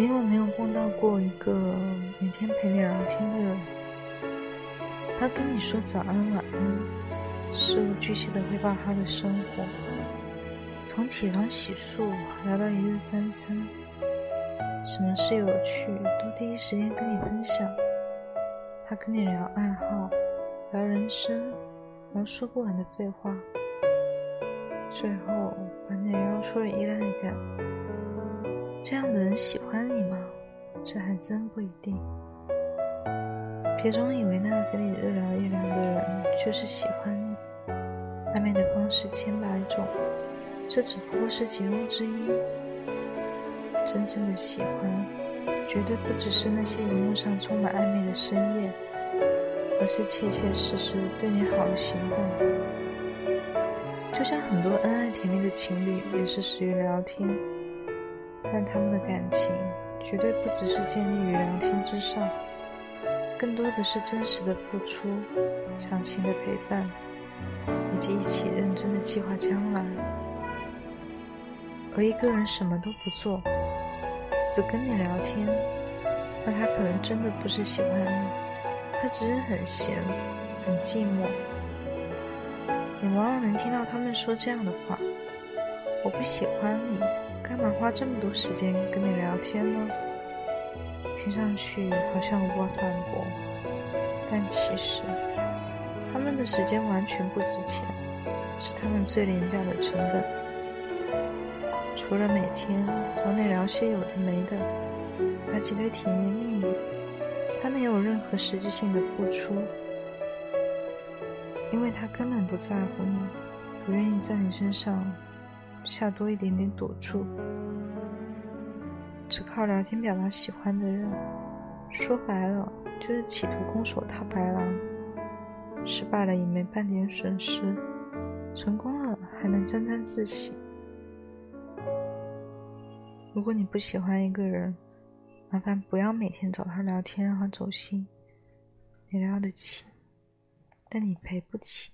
你有没有碰到过一个每天陪你聊天的人，他跟你说早安晚安，事无巨细的汇报他的生活，从起床洗漱聊到一日三餐，什么事有趣都第一时间跟你分享。他跟你聊爱好，聊人生，聊说不完的废话，最后把你聊出了依赖感。这样的人喜欢你吗？这还真不一定。别总以为那个跟你日聊一聊的人就是喜欢你。暧昧的方式千百种，这只不过是其中之一。真正的喜欢，绝对不只是那些荧幕上充满暧昧的深夜，而是切切实实对你好的行动。就像很多恩爱甜蜜的情侣，也是始于聊天，但他们的感情。绝对不只是建立于聊天之上，更多的是真实的付出、长情的陪伴，以及一起认真的计划将来。而一个人什么都不做，只跟你聊天，那他可能真的不是喜欢你，他只是很闲、很寂寞。你往往能听到他们说这样的话：“我不喜欢你。”花这么多时间跟你聊天呢？听上去好像无法反驳，但其实他们的时间完全不值钱，是他们最廉价的成本。除了每天找你聊些有的没的，来几堆甜言蜜语，他没有任何实际性的付出，因为他根本不在乎你，不愿意在你身上。下多一点点赌注，只靠聊天表达喜欢的人，说白了就是企图空手套白狼。失败了也没半点损失，成功了还能沾沾自喜。如果你不喜欢一个人，麻烦不要每天找他聊天让他走心。你聊得起，但你赔不起。